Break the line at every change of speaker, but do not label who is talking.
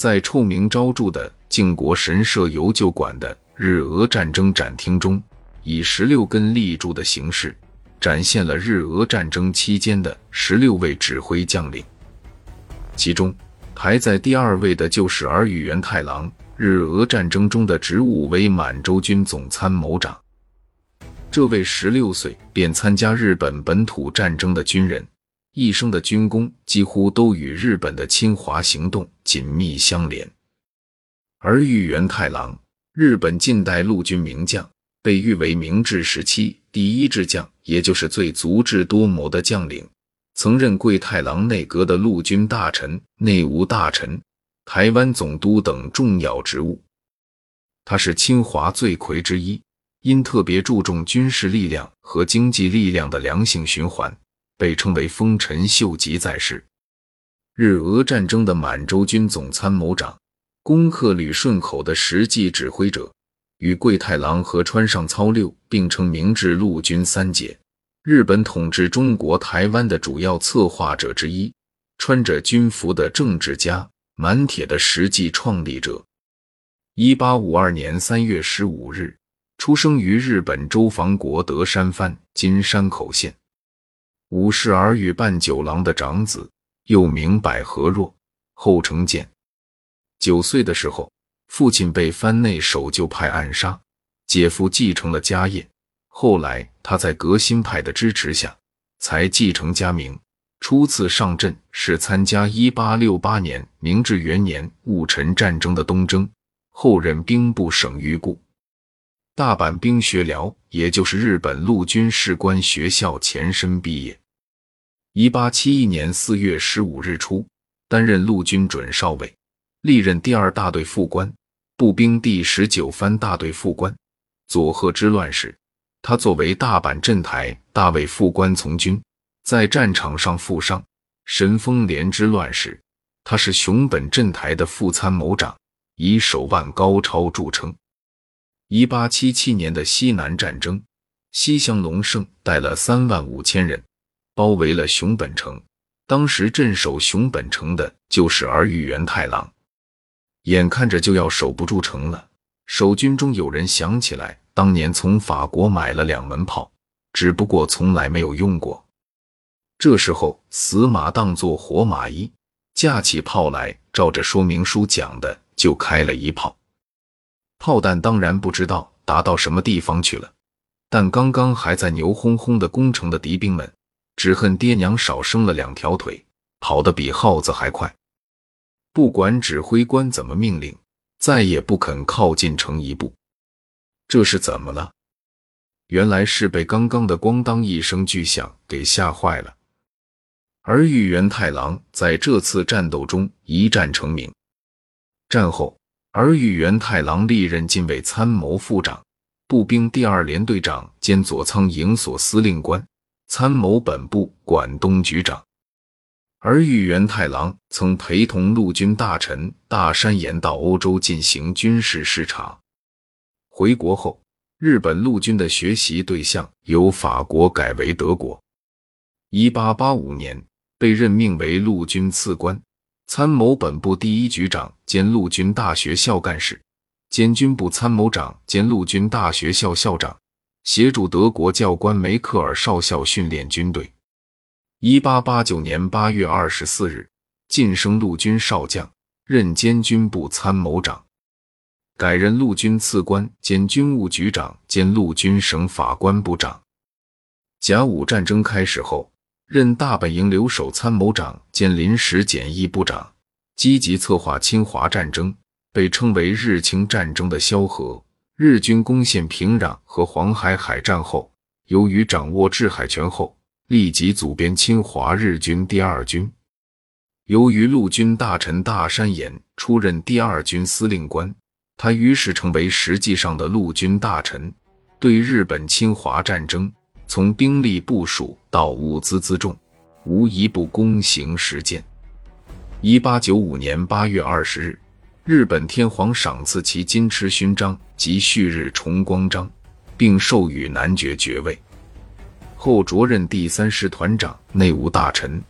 在臭名昭著的靖国神社游旧馆的日俄战争展厅中，以十六根立柱的形式展现了日俄战争期间的十六位指挥将领。其中排在第二位的就是儿玉源太郎，日俄战争中的职务为满洲军总参谋长。这位十六岁便参加日本本土战争的军人，一生的军功几乎都与日本的侵华行动紧密相连。而玉原太郎，日本近代陆军名将，被誉为明治时期第一智将，也就是最足智多谋的将领。曾任桂太郎内阁的陆军大臣、内务大臣、台湾总督等重要职务。他是侵华罪魁之一。因特别注重军事力量和经济力量的良性循环，被称为丰臣秀吉在世。日俄战争的满洲军总参谋长，攻克旅顺口的实际指挥者，与桂太郎和川上操六并称明治陆军三杰。日本统治中国台湾的主要策划者之一，穿着军服的政治家，满铁的实际创立者。一八五二年三月十五日。出生于日本周防国德山藩金山口县，武士儿与半九郎的长子，又名百合若，后成健。九岁的时候，父亲被藩内守旧派暗杀，姐夫继承了家业。后来他在革新派的支持下，才继承家名。初次上阵是参加一八六八年明治元年戊辰战争的东征，后任兵部省御故。大阪兵学寮，也就是日本陆军士官学校前身毕业。一八七一年四月十五日出，担任陆军准少尉，历任第二大队副官、步兵第十九番大队副官。佐贺之乱时，他作为大阪镇台大尉副官从军，在战场上负伤。神风连之乱时，他是熊本镇台的副参谋长，以手腕高超著称。一八七七年的西南战争，西乡隆盛带了三万五千人，包围了熊本城。当时镇守熊本城的就是儿玉源太郎。眼看着就要守不住城了，守军中有人想起来，当年从法国买了两门炮，只不过从来没有用过。这时候死马当做活马医，架起炮来，照着说明书讲的就开了一炮。炮弹当然不知道打到什么地方去了，但刚刚还在牛哄哄的攻城的敌兵们，只恨爹娘少生了两条腿，跑得比耗子还快。不管指挥官怎么命令，再也不肯靠近城一步。这是怎么了？原来是被刚刚的咣当一声巨响给吓坏了。而玉原太郎在这次战斗中一战成名，战后。而玉元太郎历任近卫参谋副长、步兵第二联队长兼左仓营所司令官、参谋本部管东局长。而玉元太郎曾陪同陆军大臣大山岩到欧洲进行军事视察。回国后，日本陆军的学习对象由法国改为德国。一八八五年，被任命为陆军次官。参谋本部第一局长兼陆军大学校干事，兼军部参谋长兼陆军大学校校长，协助德国教官梅克尔少校训练军队。一八八九年八月二十四日，晋升陆军少将，任兼军部参谋长，改任陆军次官兼军务局长兼陆军省法官部长。甲午战争开始后。任大本营留守参谋长兼临时检疫部长，积极策划侵华战争，被称为日清战争的萧何。日军攻陷平壤和黄海海战后，由于掌握制海权后，立即组编侵华日军第二军。由于陆军大臣大山岩出任第二军司令官，他于是成为实际上的陆军大臣，对日本侵华战争。从兵力部署到物资辎重，无一不躬行实践。一八九五年八月二十日，日本天皇赏赐其金翅勋章及旭日重光章，并授予男爵爵位。后着任第三师团长、内务大臣、